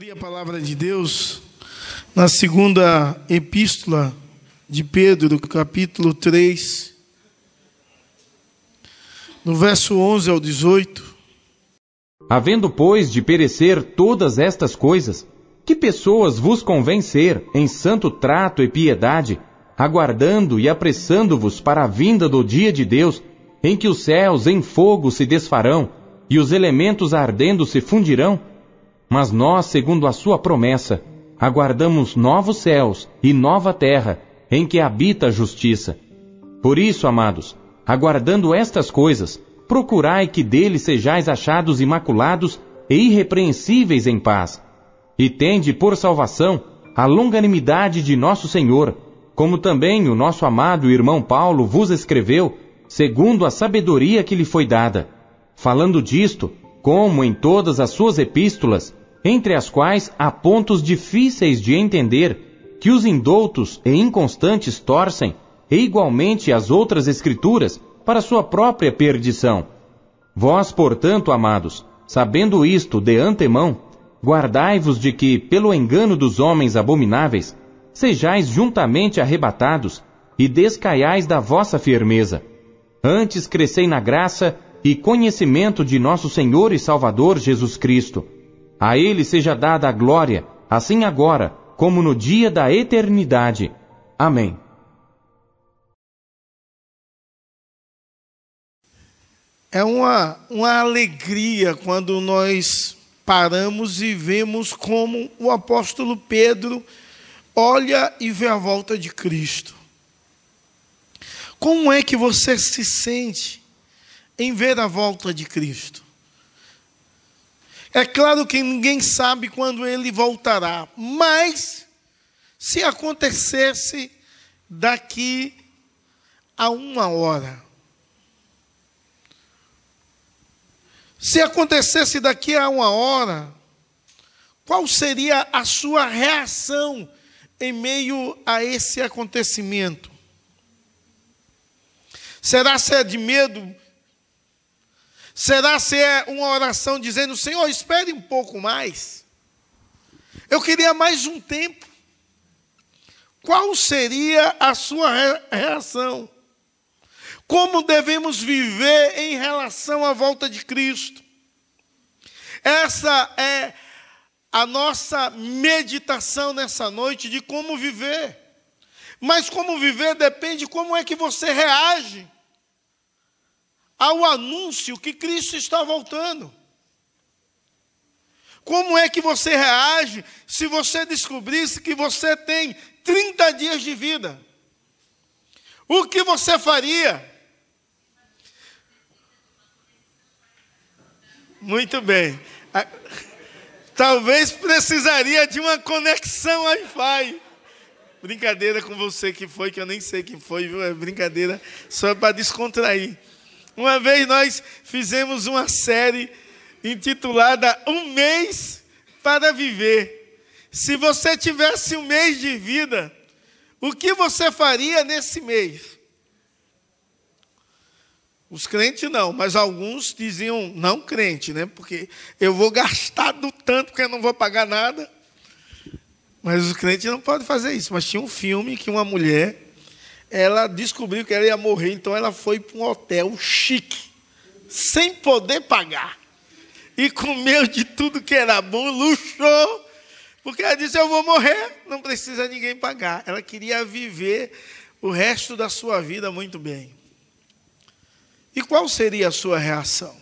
abrir a palavra de Deus na segunda epístola de Pedro, capítulo 3, no verso 11 ao 18. Havendo, pois, de perecer todas estas coisas, que pessoas vos convém ser em santo trato e piedade, aguardando e apressando-vos para a vinda do dia de Deus, em que os céus em fogo se desfarão e os elementos ardendo se fundirão? Mas nós, segundo a sua promessa, aguardamos novos céus e nova terra, em que habita a justiça. Por isso, amados, aguardando estas coisas, procurai que dele sejais achados imaculados e irrepreensíveis em paz. E tende por salvação a longanimidade de nosso Senhor, como também o nosso amado irmão Paulo vos escreveu, segundo a sabedoria que lhe foi dada. Falando disto, como em todas as suas epístolas, entre as quais há pontos difíceis de entender, que os indoutos e inconstantes torcem, e igualmente as outras escrituras, para sua própria perdição. Vós, portanto, amados, sabendo isto de antemão, guardai-vos de que, pelo engano dos homens abomináveis, sejais juntamente arrebatados e descaiais da vossa firmeza. Antes crescei na graça e conhecimento de nosso Senhor e Salvador Jesus Cristo a ele seja dada a glória, assim agora, como no dia da eternidade. Amém. É uma, uma alegria quando nós paramos e vemos como o apóstolo Pedro olha e vê a volta de Cristo. Como é que você se sente em ver a volta de Cristo? É claro que ninguém sabe quando ele voltará, mas se acontecesse daqui a uma hora, se acontecesse daqui a uma hora, qual seria a sua reação em meio a esse acontecimento? Será se é de medo Será se é uma oração dizendo, Senhor, espere um pouco mais? Eu queria mais um tempo. Qual seria a sua reação? Como devemos viver em relação à volta de Cristo? Essa é a nossa meditação nessa noite de como viver. Mas como viver depende como é que você reage ao anúncio que Cristo está voltando. Como é que você reage se você descobrisse que você tem 30 dias de vida? O que você faria? Muito bem. Talvez precisaria de uma conexão Wi-Fi. Brincadeira com você que foi, que eu nem sei quem foi, viu? É brincadeira só para descontrair. Uma vez nós fizemos uma série intitulada Um Mês para Viver. Se você tivesse um mês de vida, o que você faria nesse mês? Os crentes não, mas alguns diziam não crente, né? Porque eu vou gastar do tanto porque eu não vou pagar nada. Mas os crentes não podem fazer isso. Mas tinha um filme que uma mulher ela descobriu que ela ia morrer, então ela foi para um hotel chique, sem poder pagar. E comeu de tudo que era bom, luxou, porque ela disse: Eu vou morrer, não precisa ninguém pagar. Ela queria viver o resto da sua vida muito bem. E qual seria a sua reação?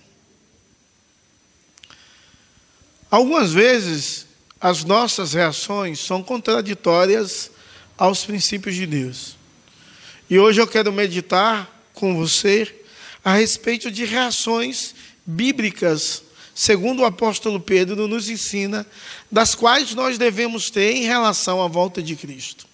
Algumas vezes, as nossas reações são contraditórias aos princípios de Deus. E hoje eu quero meditar com você a respeito de reações bíblicas, segundo o apóstolo Pedro nos ensina, das quais nós devemos ter em relação à volta de Cristo.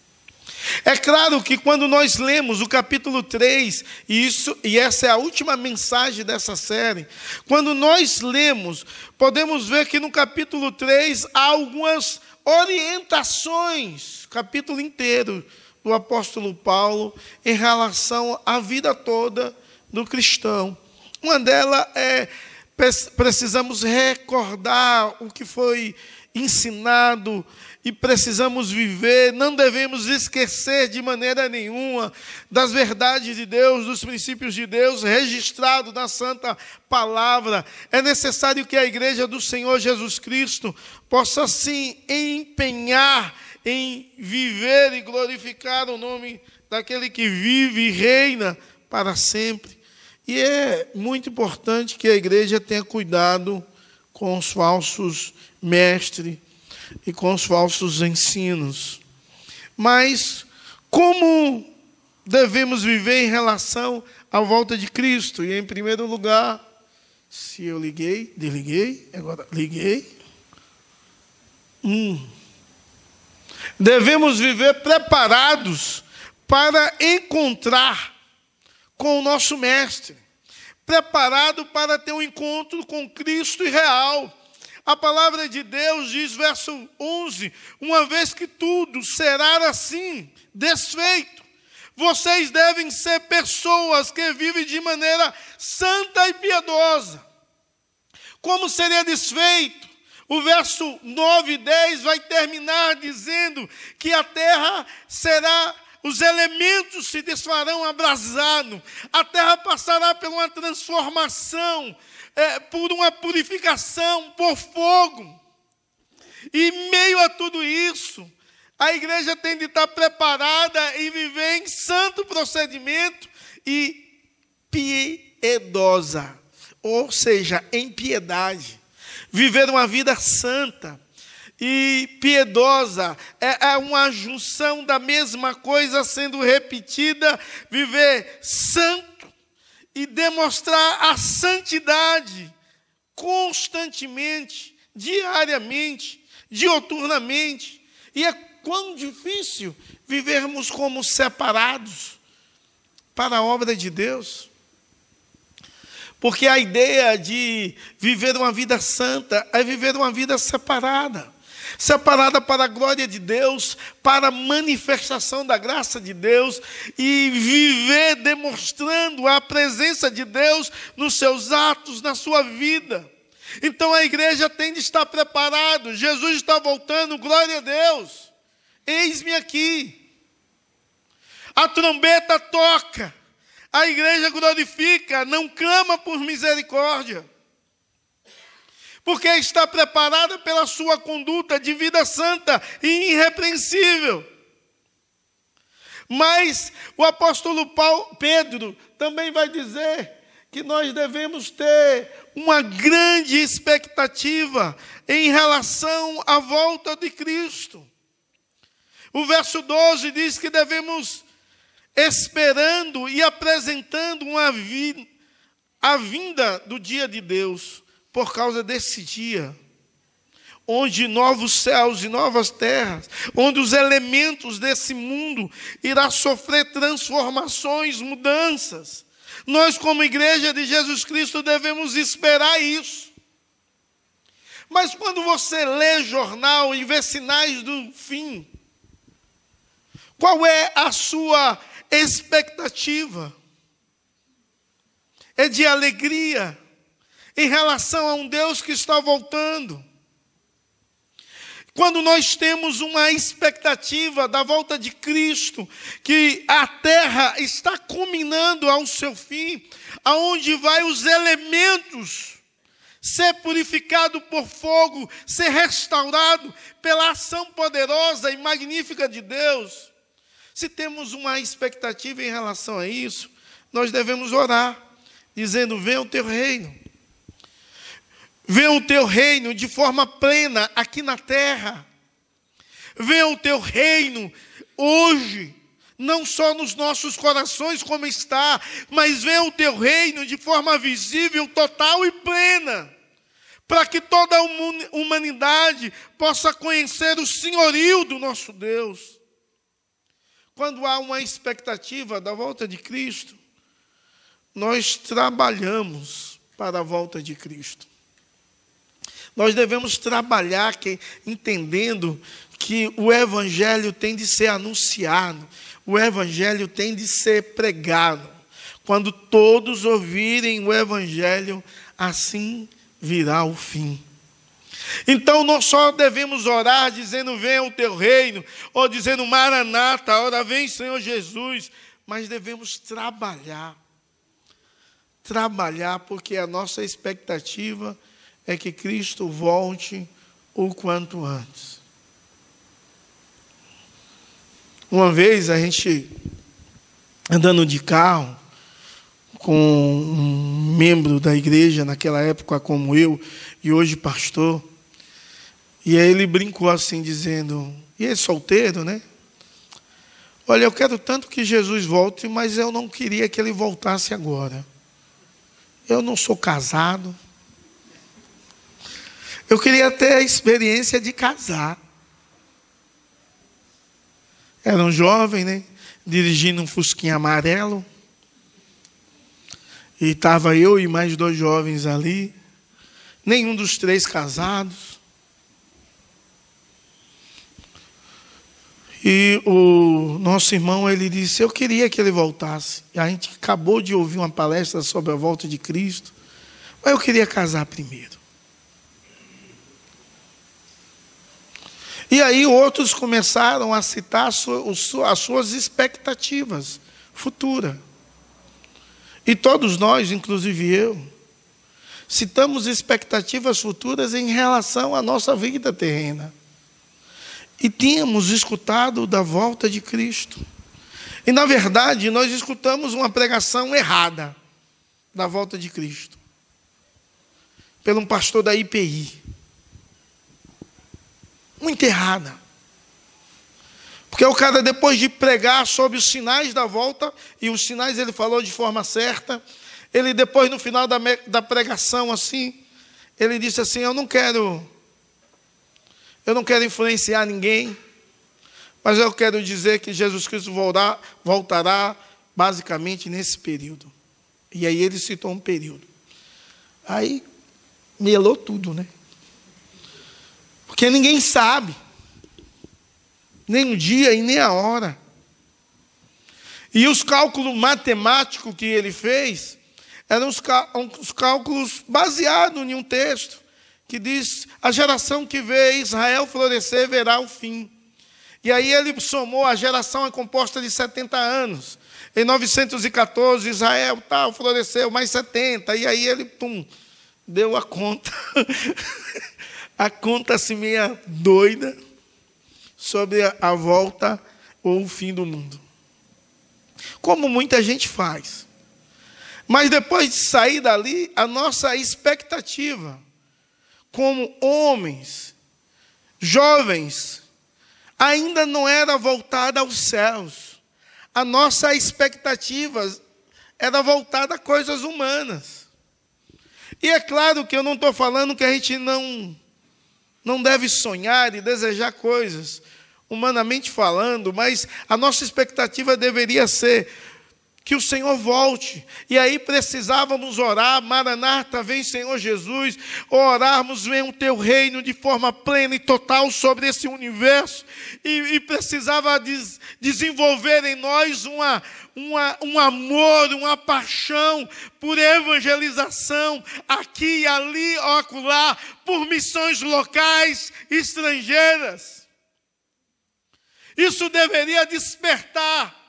É claro que quando nós lemos o capítulo 3, e, isso, e essa é a última mensagem dessa série, quando nós lemos, podemos ver que no capítulo 3 há algumas orientações, capítulo inteiro, do apóstolo Paulo em relação à vida toda do cristão. Uma delas é precisamos recordar o que foi ensinado e precisamos viver, não devemos esquecer de maneira nenhuma das verdades de Deus, dos princípios de Deus registrados na Santa Palavra. É necessário que a igreja do Senhor Jesus Cristo possa se empenhar em viver e glorificar o nome daquele que vive e reina para sempre. E é muito importante que a igreja tenha cuidado com os falsos mestres e com os falsos ensinos. Mas como devemos viver em relação à volta de Cristo? E em primeiro lugar, se eu liguei, desliguei, agora liguei. Hum. Devemos viver preparados para encontrar com o nosso Mestre, preparado para ter um encontro com Cristo e real a palavra de Deus diz, verso 11: Uma vez que tudo será assim, desfeito, vocês devem ser pessoas que vivem de maneira santa e piedosa. Como seria desfeito? O verso 9 e 10 vai terminar dizendo que a terra será os elementos se desfarão abrasado, a terra passará por uma transformação, é, por uma purificação, por fogo. E meio a tudo isso, a igreja tem de estar preparada e viver em santo procedimento e piedosa, ou seja, em piedade. Viver uma vida santa e piedosa é, é uma junção da mesma coisa sendo repetida. Viver santo e demonstrar a santidade constantemente, diariamente, dioturnamente. E é quão difícil vivermos como separados para a obra de Deus. Porque a ideia de viver uma vida santa é viver uma vida separada separada para a glória de Deus, para a manifestação da graça de Deus e viver demonstrando a presença de Deus nos seus atos, na sua vida. Então a igreja tem de estar preparado. Jesus está voltando, glória a Deus. Eis-me aqui. A trombeta toca. A igreja glorifica, não clama por misericórdia porque está preparada pela sua conduta de vida santa e irrepreensível. Mas o apóstolo Paulo, Pedro também vai dizer que nós devemos ter uma grande expectativa em relação à volta de Cristo. O verso 12 diz que devemos esperando e apresentando uma vi a vinda do dia de Deus por causa desse dia, onde novos céus e novas terras, onde os elementos desse mundo irá sofrer transformações, mudanças. Nós, como igreja de Jesus Cristo, devemos esperar isso. Mas quando você lê jornal e vê sinais do fim, qual é a sua expectativa? É de alegria? em relação a um Deus que está voltando. Quando nós temos uma expectativa da volta de Cristo, que a terra está culminando ao seu fim, aonde vai os elementos ser purificado por fogo, ser restaurado pela ação poderosa e magnífica de Deus. Se temos uma expectativa em relação a isso, nós devemos orar, dizendo: Venha o teu reino. Venha o teu reino de forma plena aqui na terra. Venha o teu reino hoje, não só nos nossos corações como está, mas venha o teu reino de forma visível, total e plena, para que toda a humanidade possa conhecer o senhorio do nosso Deus. Quando há uma expectativa da volta de Cristo, nós trabalhamos para a volta de Cristo. Nós devemos trabalhar que, entendendo que o Evangelho tem de ser anunciado, o Evangelho tem de ser pregado. Quando todos ouvirem o Evangelho, assim virá o fim. Então nós só devemos orar dizendo: Venha o teu reino, ou dizendo: Maranata, ora vem Senhor Jesus, mas devemos trabalhar. Trabalhar, porque a nossa expectativa é que Cristo volte o quanto antes. Uma vez a gente andando de carro com um membro da igreja naquela época como eu e hoje pastor, e aí ele brincou assim dizendo: "E é solteiro, né? Olha, eu quero tanto que Jesus volte, mas eu não queria que ele voltasse agora. Eu não sou casado. Eu queria ter a experiência de casar. Era um jovem, né? Dirigindo um fusquinha amarelo. E estava eu e mais dois jovens ali. Nenhum dos três casados. E o nosso irmão, ele disse, eu queria que ele voltasse. A gente acabou de ouvir uma palestra sobre a volta de Cristo. Mas eu queria casar primeiro. E aí outros começaram a citar as suas expectativas futuras. E todos nós, inclusive eu, citamos expectativas futuras em relação à nossa vida terrena. E tínhamos escutado da volta de Cristo. E na verdade, nós escutamos uma pregação errada da volta de Cristo. Pelo um pastor da IPI muito errada. Porque o cara, depois de pregar sobre os sinais da volta, e os sinais ele falou de forma certa, ele depois, no final da, da pregação, assim, ele disse assim: Eu não quero, eu não quero influenciar ninguém, mas eu quero dizer que Jesus Cristo voltará, voltará basicamente nesse período. E aí ele citou um período. Aí melou tudo, né? Porque ninguém sabe, nem o dia e nem a hora. E os cálculos matemáticos que ele fez eram os, cálculos baseados em um texto que diz: a geração que vê Israel florescer verá o fim. E aí ele somou, a geração é composta de 70 anos. Em 914, Israel tal, floresceu mais 70. E aí ele, pum, deu a conta. a conta-se meia doida sobre a volta ou o fim do mundo. Como muita gente faz. Mas depois de sair dali, a nossa expectativa, como homens, jovens, ainda não era voltada aos céus. A nossa expectativa era voltada a coisas humanas. E é claro que eu não estou falando que a gente não não deve sonhar e desejar coisas, humanamente falando, mas a nossa expectativa deveria ser que o Senhor volte. E aí precisávamos orar, Maranata, vem Senhor Jesus, orarmos, vem o teu reino de forma plena e total sobre esse universo. E, e precisava des, desenvolver em nós uma, uma, um amor, uma paixão por evangelização, aqui ali, ocular, por missões locais, estrangeiras. Isso deveria despertar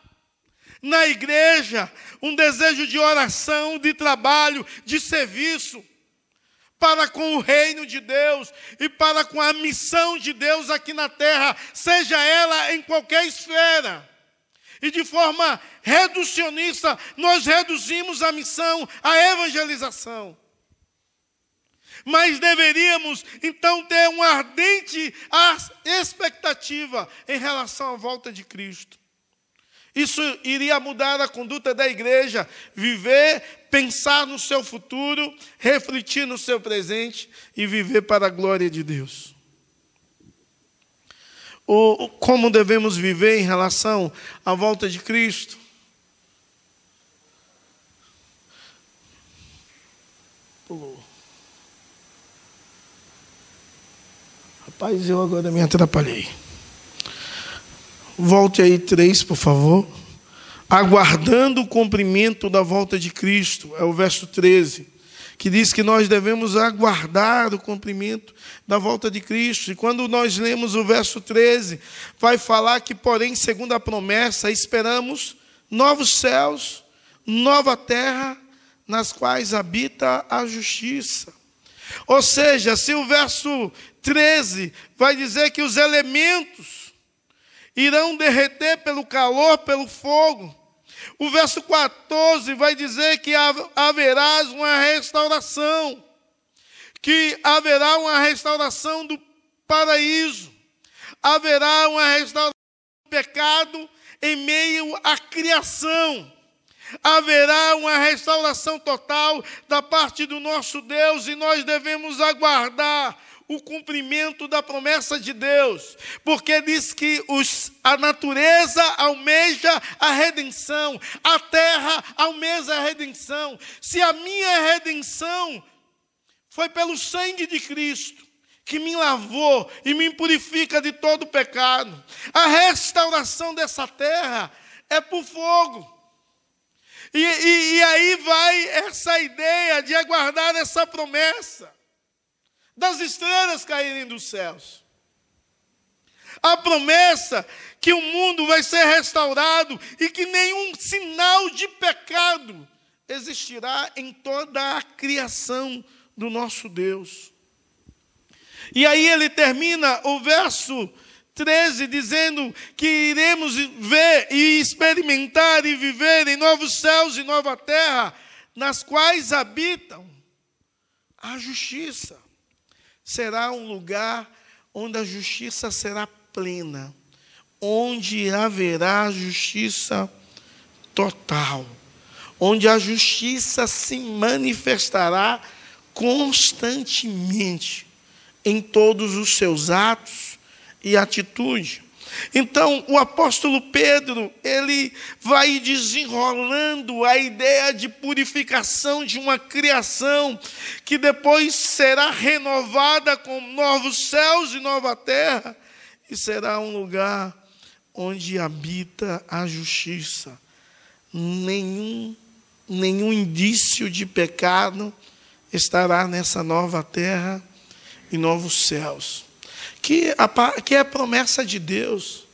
na igreja um desejo de oração, de trabalho, de serviço para com o reino de Deus e para com a missão de Deus aqui na terra, seja ela em qualquer esfera. E de forma reducionista, nós reduzimos a missão, a evangelização. Mas deveríamos então ter uma ardente expectativa em relação à volta de Cristo. Isso iria mudar a conduta da igreja, viver, pensar no seu futuro, refletir no seu presente e viver para a glória de Deus. O, como devemos viver em relação à volta de Cristo? Pulou. Rapaz, eu agora me atrapalhei. Volte aí três, por favor. Aguardando o cumprimento da volta de Cristo, é o verso 13, que diz que nós devemos aguardar o cumprimento da volta de Cristo. E quando nós lemos o verso 13, vai falar que, porém, segundo a promessa, esperamos novos céus, nova terra, nas quais habita a justiça. Ou seja, se o verso 13 vai dizer que os elementos irão derreter pelo calor, pelo fogo, o verso 14 vai dizer que haverá uma restauração, que haverá uma restauração do paraíso, haverá uma restauração do pecado em meio à criação. Haverá uma restauração total da parte do nosso Deus e nós devemos aguardar o cumprimento da promessa de Deus, porque diz que os, a natureza almeja a redenção, a terra almeja a redenção. Se a minha redenção foi pelo sangue de Cristo, que me lavou e me purifica de todo pecado, a restauração dessa terra é por fogo. E, e, e aí vai essa ideia de aguardar essa promessa das estrelas caírem dos céus. A promessa que o mundo vai ser restaurado e que nenhum sinal de pecado existirá em toda a criação do nosso Deus. E aí ele termina o verso 13 dizendo que iremos ver e experimentar e viver em novos céus e nova terra, nas quais habitam a justiça será um lugar onde a justiça será plena, onde haverá justiça total, onde a justiça se manifestará constantemente em todos os seus atos e atitudes. Então, o apóstolo Pedro, ele vai desenrolando a ideia de purificação de uma criação que depois será renovada com novos céus e nova terra, e será um lugar onde habita a justiça. Nenhum nenhum indício de pecado estará nessa nova terra e novos céus que, a, que é a promessa de Deus.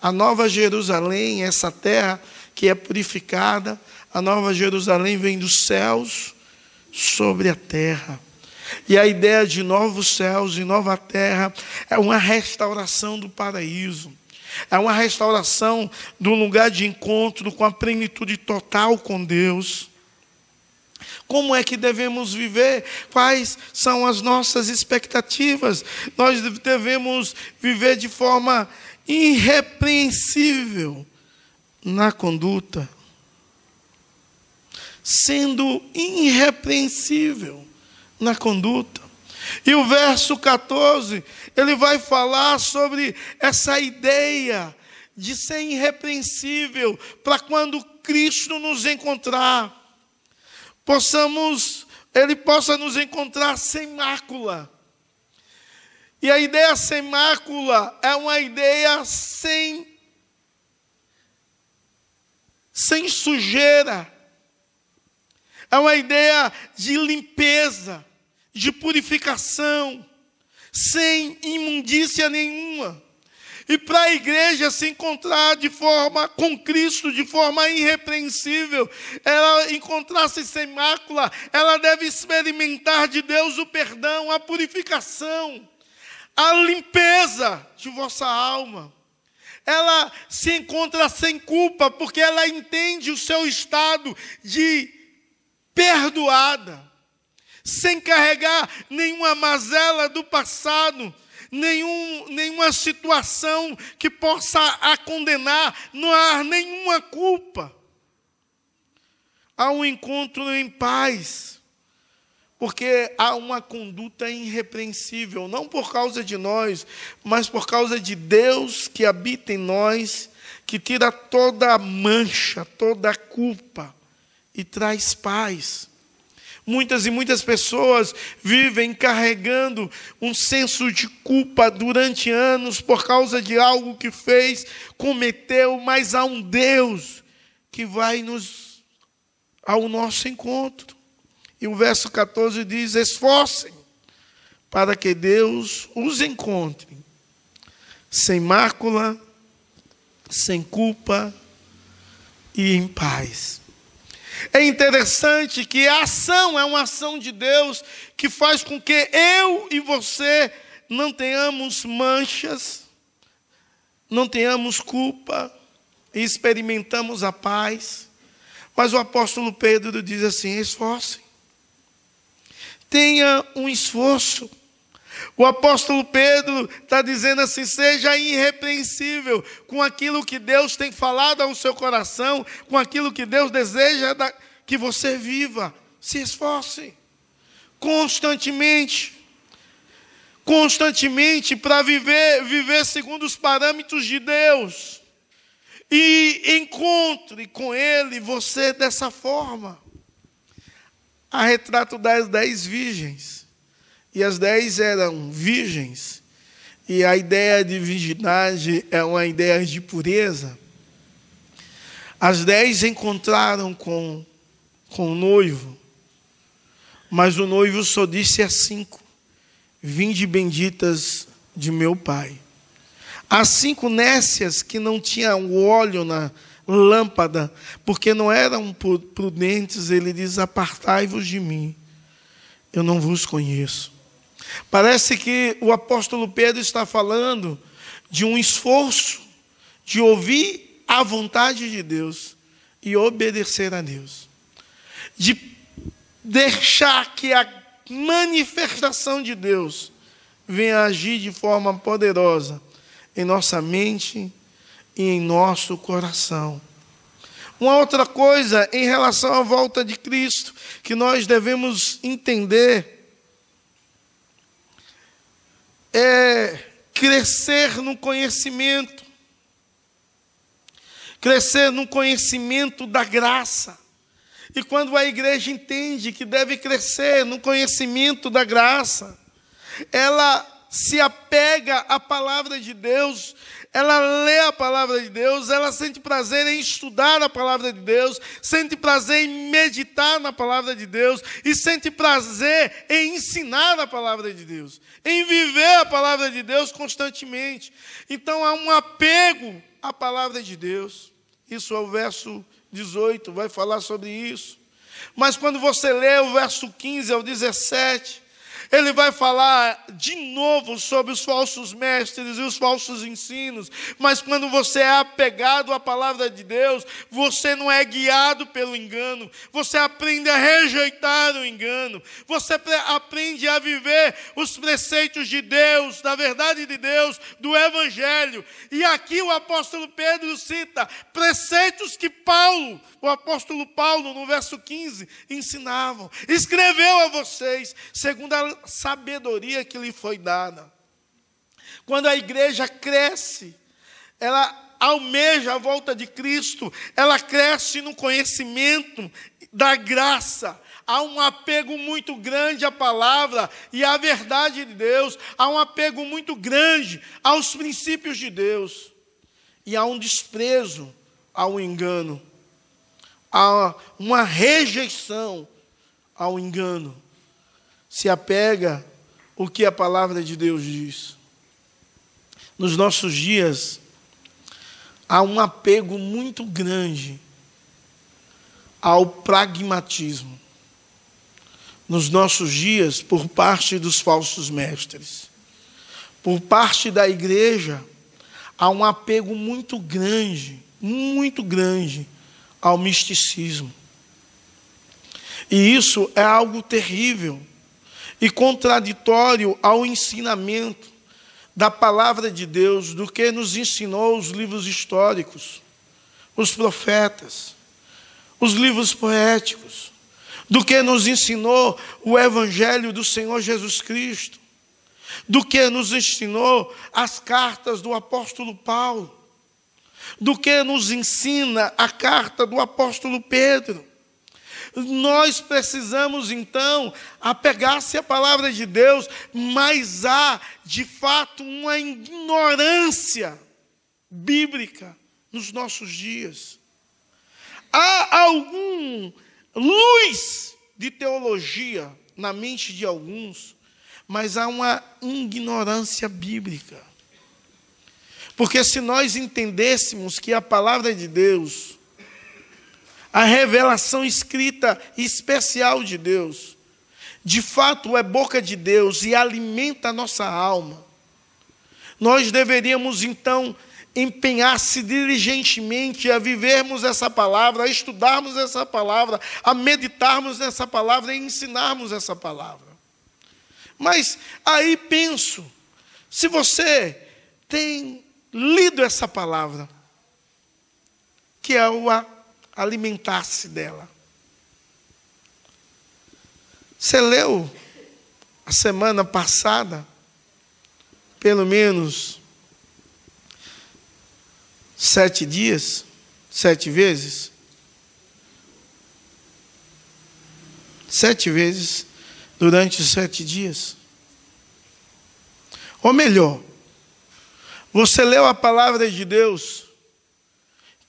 A nova Jerusalém, essa terra que é purificada, a nova Jerusalém vem dos céus sobre a terra. E a ideia de novos céus e nova terra é uma restauração do paraíso. É uma restauração do lugar de encontro com a plenitude total com Deus. Como é que devemos viver? Quais são as nossas expectativas? Nós devemos viver de forma irrepreensível na conduta, sendo irrepreensível na conduta. E o verso 14, ele vai falar sobre essa ideia de ser irrepreensível para quando Cristo nos encontrar possamos, Ele possa nos encontrar sem mácula. E a ideia sem mácula é uma ideia sem, sem sujeira. É uma ideia de limpeza, de purificação, sem imundícia nenhuma. E para a igreja se encontrar de forma com Cristo, de forma irrepreensível, ela encontrar-se sem mácula, ela deve experimentar de Deus o perdão, a purificação, a limpeza de vossa alma. Ela se encontra sem culpa, porque ela entende o seu estado de perdoada, sem carregar nenhuma mazela do passado, nenhum, nenhuma situação que possa a condenar, não há nenhuma culpa. Há um encontro em paz, porque há uma conduta irrepreensível, não por causa de nós, mas por causa de Deus que habita em nós, que tira toda a mancha, toda a culpa e traz paz. Muitas e muitas pessoas vivem carregando um senso de culpa durante anos por causa de algo que fez, cometeu, mas há um Deus que vai nos ao nosso encontro E o verso 14 diz: esforcem para que Deus os encontre, sem mácula, sem culpa e em paz. É interessante que a ação é uma ação de Deus que faz com que eu e você não tenhamos manchas, não tenhamos culpa e experimentamos a paz. Mas o apóstolo Pedro diz assim: esforcem, tenha um esforço. O apóstolo Pedro está dizendo assim: seja irrepreensível com aquilo que Deus tem falado ao seu coração, com aquilo que Deus deseja que você viva. Se esforce constantemente constantemente para viver, viver segundo os parâmetros de Deus. E encontre com Ele você dessa forma. Há retrato das dez virgens. E as dez eram virgens. E a ideia de virgindade é uma ideia de pureza. As dez encontraram com, com o noivo. Mas o noivo só disse a cinco. Vinde benditas de meu Pai. As cinco nécias que não tinham óleo na lâmpada, porque não eram prudentes, ele diz: Apartai-vos de mim, eu não vos conheço. Parece que o apóstolo Pedro está falando de um esforço de ouvir a vontade de Deus e obedecer a Deus, de deixar que a manifestação de Deus venha agir de forma poderosa em nossa mente e em nosso coração. Uma outra coisa em relação à volta de Cristo que nós devemos entender é crescer no conhecimento, crescer no conhecimento da graça. E quando a igreja entende que deve crescer no conhecimento da graça, ela se apega à palavra de Deus, ela lê a palavra de Deus, ela sente prazer em estudar a palavra de Deus, sente prazer em meditar na palavra de Deus e sente prazer em ensinar a palavra de Deus, em viver a palavra de Deus constantemente. Então há um apego à palavra de Deus. Isso é o verso 18 vai falar sobre isso. Mas quando você lê o verso 15 ao 17, ele vai falar de novo sobre os falsos mestres e os falsos ensinos, mas quando você é apegado à palavra de Deus, você não é guiado pelo engano, você aprende a rejeitar o engano, você aprende a viver os preceitos de Deus, da verdade de Deus, do Evangelho. E aqui o apóstolo Pedro cita preceitos que Paulo, o apóstolo Paulo, no verso 15, ensinavam. Escreveu a vocês, segundo a sabedoria que lhe foi dada. Quando a igreja cresce, ela almeja a volta de Cristo, ela cresce no conhecimento da graça. Há um apego muito grande à palavra e à verdade de Deus, há um apego muito grande aos princípios de Deus, e há um desprezo ao engano, há uma rejeição ao engano se apega o que a palavra de Deus diz. Nos nossos dias, há um apego muito grande ao pragmatismo. Nos nossos dias, por parte dos falsos mestres, por parte da igreja, há um apego muito grande, muito grande ao misticismo. E isso é algo terrível e contraditório ao ensinamento da palavra de Deus, do que nos ensinou os livros históricos, os profetas, os livros poéticos, do que nos ensinou o Evangelho do Senhor Jesus Cristo, do que nos ensinou as cartas do apóstolo Paulo, do que nos ensina a carta do apóstolo Pedro. Nós precisamos então apegar-se à palavra de Deus, mas há de fato uma ignorância bíblica nos nossos dias. Há algum luz de teologia na mente de alguns, mas há uma ignorância bíblica. Porque se nós entendêssemos que a palavra de Deus, a revelação escrita especial de Deus, de fato é boca de Deus e alimenta a nossa alma, nós deveríamos então empenhar-se diligentemente a vivermos essa palavra, a estudarmos essa palavra, a meditarmos nessa palavra e ensinarmos essa palavra. Mas aí penso, se você tem lido essa palavra, que é o alimentar-se dela. Você leu a semana passada, pelo menos sete dias, sete vezes? Sete vezes durante sete dias. Ou melhor, você leu a palavra de Deus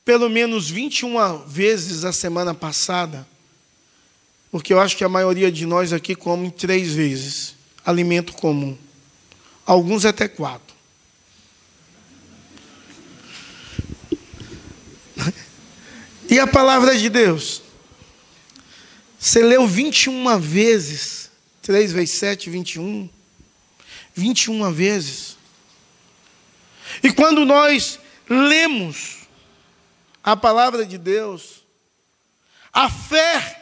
pelo menos 21 vezes a semana passada, porque eu acho que a maioria de nós aqui come três vezes alimento comum, alguns até quatro. E a palavra de Deus? Você leu 21 vezes, 3 vezes 7, 21. 21 vezes. E quando nós lemos a palavra de Deus, a fé,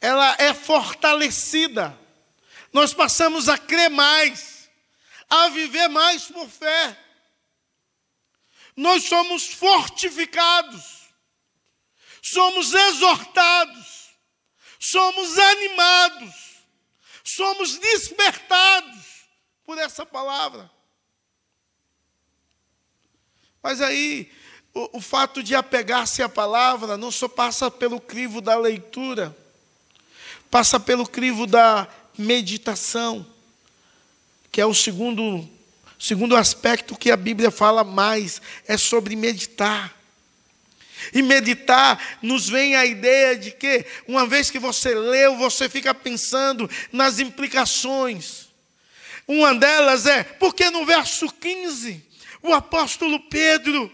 ela é fortalecida. Nós passamos a crer mais, a viver mais por fé. Nós somos fortificados, somos exortados, somos animados, somos despertados por essa palavra. Mas aí, o, o fato de apegar-se à palavra não só passa pelo crivo da leitura, passa pelo crivo da meditação, que é o segundo, segundo aspecto que a Bíblia fala mais, é sobre meditar. E meditar nos vem a ideia de que, uma vez que você leu, você fica pensando nas implicações. Uma delas é, porque no verso 15, o apóstolo Pedro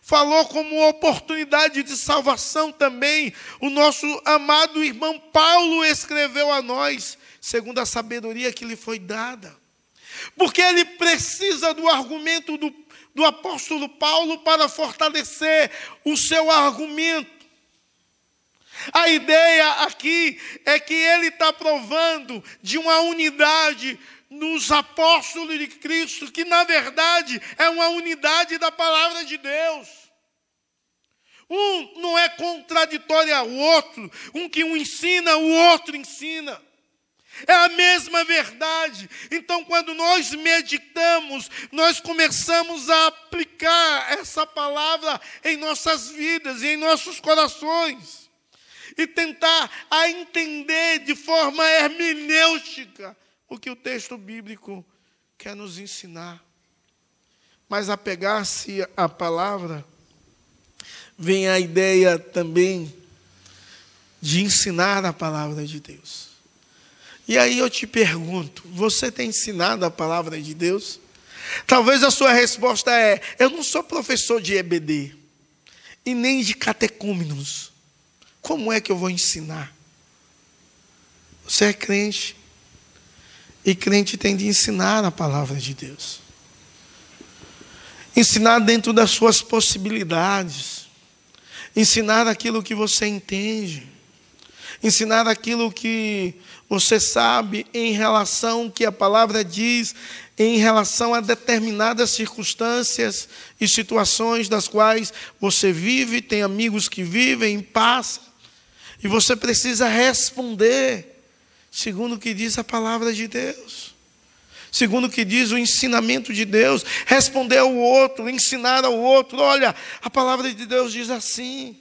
falou como oportunidade de salvação também. O nosso amado irmão Paulo escreveu a nós, segundo a sabedoria que lhe foi dada. Porque ele precisa do argumento do, do apóstolo Paulo para fortalecer o seu argumento. A ideia aqui é que ele está provando de uma unidade nos apóstolos de Cristo, que na verdade é uma unidade da palavra de Deus. Um não é contraditório ao outro, um que um ensina, o outro ensina. É a mesma verdade. Então, quando nós meditamos, nós começamos a aplicar essa palavra em nossas vidas e em nossos corações. E tentar a entender de forma hermenêutica o que o texto bíblico quer nos ensinar. Mas apegar-se à palavra, vem a ideia também de ensinar a palavra de Deus. E aí eu te pergunto: você tem ensinado a palavra de Deus? Talvez a sua resposta é: eu não sou professor de EBD e nem de catecúmenos. Como é que eu vou ensinar? Você é crente, e crente tem de ensinar a palavra de Deus. Ensinar dentro das suas possibilidades. Ensinar aquilo que você entende. Ensinar aquilo que você sabe em relação que a palavra diz em relação a determinadas circunstâncias e situações das quais você vive, tem amigos que vivem, passa, e você precisa responder segundo o que diz a palavra de Deus, segundo o que diz o ensinamento de Deus, responder ao outro, ensinar ao outro. Olha, a palavra de Deus diz assim.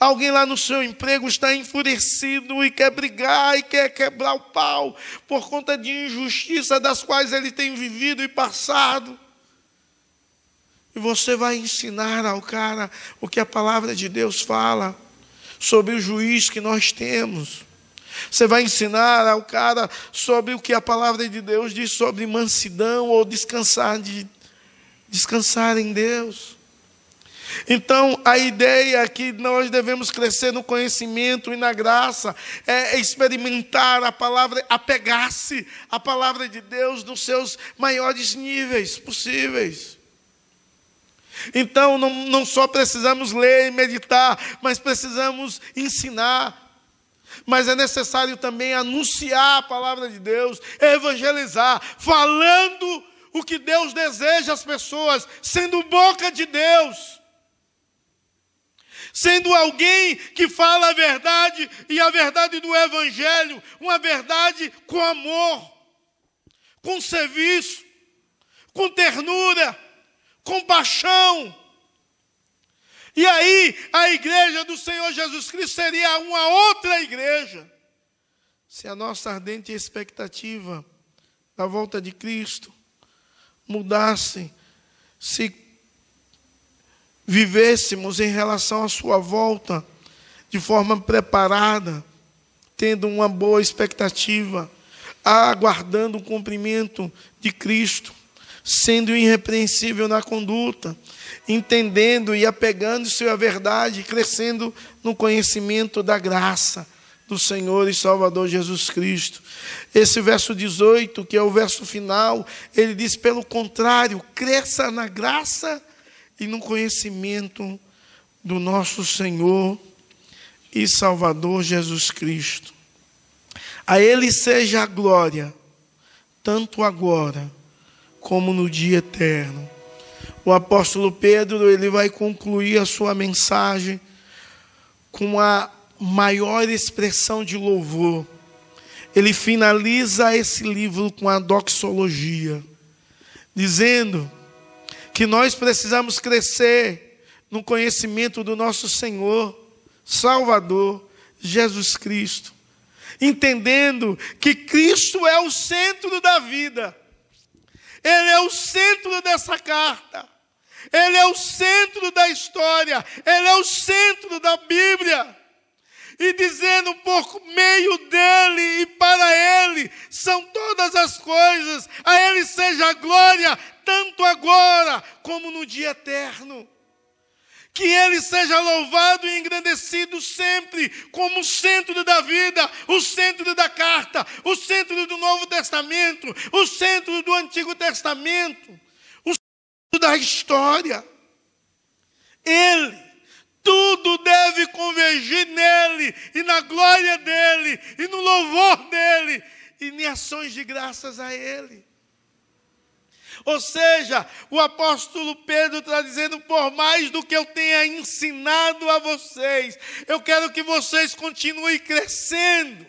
Alguém lá no seu emprego está enfurecido e quer brigar e quer quebrar o pau por conta de injustiça das quais ele tem vivido e passado. E você vai ensinar ao cara o que a palavra de Deus fala sobre o juiz que nós temos. Você vai ensinar ao cara sobre o que a palavra de Deus diz sobre mansidão ou descansar de descansar em Deus. Então, a ideia é que nós devemos crescer no conhecimento e na graça, é experimentar a palavra, apegar-se à palavra de Deus nos seus maiores níveis possíveis. Então, não, não só precisamos ler e meditar, mas precisamos ensinar. Mas é necessário também anunciar a palavra de Deus, evangelizar, falando o que Deus deseja às pessoas, sendo boca de Deus sendo alguém que fala a verdade e a verdade do Evangelho, uma verdade com amor, com serviço, com ternura, com paixão. E aí, a igreja do Senhor Jesus Cristo seria uma outra igreja. Se a nossa ardente expectativa da volta de Cristo mudasse, se vivêssemos em relação à Sua volta de forma preparada, tendo uma boa expectativa, aguardando o cumprimento de Cristo, sendo irrepreensível na conduta, entendendo e apegando-se à verdade, crescendo no conhecimento da graça do Senhor e Salvador Jesus Cristo. Esse verso 18, que é o verso final, ele diz: pelo contrário, cresça na graça e no conhecimento do nosso Senhor e Salvador Jesus Cristo. A Ele seja a glória, tanto agora como no dia eterno. O apóstolo Pedro, ele vai concluir a sua mensagem com a maior expressão de louvor. Ele finaliza esse livro com a doxologia, dizendo que nós precisamos crescer no conhecimento do nosso Senhor, Salvador, Jesus Cristo, entendendo que Cristo é o centro da vida, Ele é o centro dessa carta, Ele é o centro da história, Ele é o centro da Bíblia. E dizendo por meio dele e para ele são todas as coisas, a ele seja a glória, tanto agora como no dia eterno. Que ele seja louvado e engrandecido sempre, como o centro da vida, o centro da carta, o centro do Novo Testamento, o centro do Antigo Testamento, o centro da história. Ele tudo deve convergir nele e na glória dele e no louvor dele e em ações de graças a ele. Ou seja, o apóstolo Pedro está dizendo: por mais do que eu tenha ensinado a vocês, eu quero que vocês continuem crescendo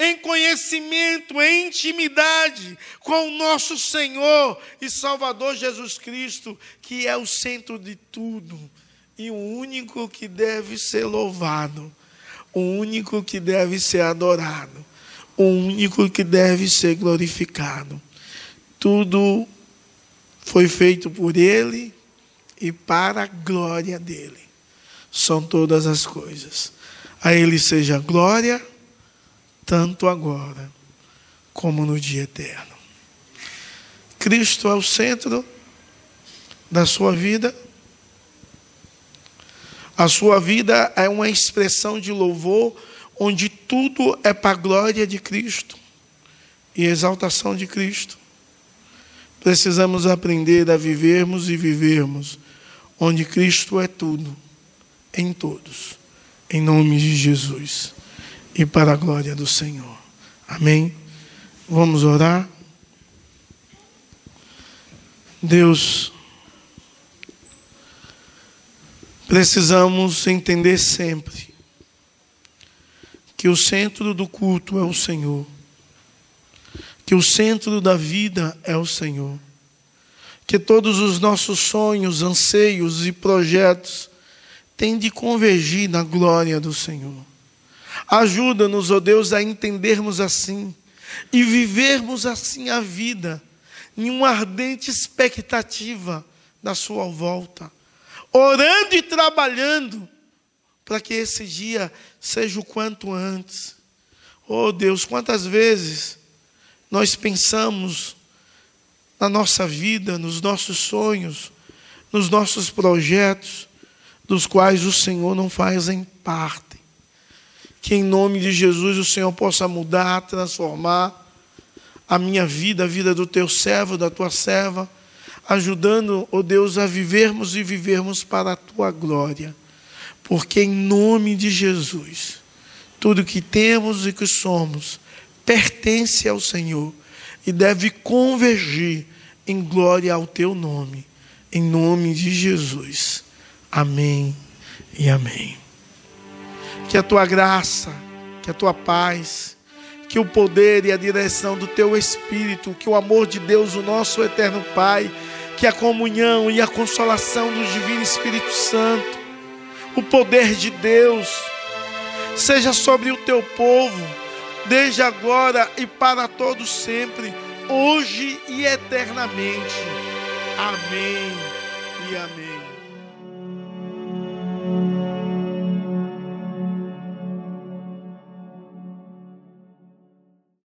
em conhecimento, em intimidade com o nosso Senhor e Salvador Jesus Cristo, que é o centro de tudo e o único que deve ser louvado, o único que deve ser adorado, o único que deve ser glorificado. Tudo foi feito por Ele e para a glória dele. São todas as coisas. A Ele seja glória, tanto agora como no dia eterno. Cristo é o centro da sua vida a sua vida é uma expressão de louvor onde tudo é para a glória de Cristo e exaltação de Cristo. Precisamos aprender a vivermos e vivermos onde Cristo é tudo, em todos, em nome de Jesus e para a glória do Senhor. Amém? Vamos orar? Deus, Precisamos entender sempre que o centro do culto é o Senhor, que o centro da vida é o Senhor, que todos os nossos sonhos, anseios e projetos têm de convergir na glória do Senhor. Ajuda-nos, ó oh Deus, a entendermos assim e vivermos assim a vida, em uma ardente expectativa da Sua volta orando e trabalhando para que esse dia seja o quanto antes. Oh Deus, quantas vezes nós pensamos na nossa vida, nos nossos sonhos, nos nossos projetos, dos quais o Senhor não faz em parte. Que em nome de Jesus o Senhor possa mudar, transformar a minha vida, a vida do teu servo, da tua serva, ajudando, ó oh Deus, a vivermos e vivermos para a tua glória. Porque em nome de Jesus, tudo que temos e que somos pertence ao Senhor e deve convergir em glória ao teu nome. Em nome de Jesus. Amém e amém. Que a tua graça, que a tua paz, que o poder e a direção do teu Espírito, que o amor de Deus, o nosso eterno Pai, que a comunhão e a consolação do Divino Espírito Santo, o poder de Deus, seja sobre o teu povo, desde agora e para todos sempre, hoje e eternamente. Amém e amém.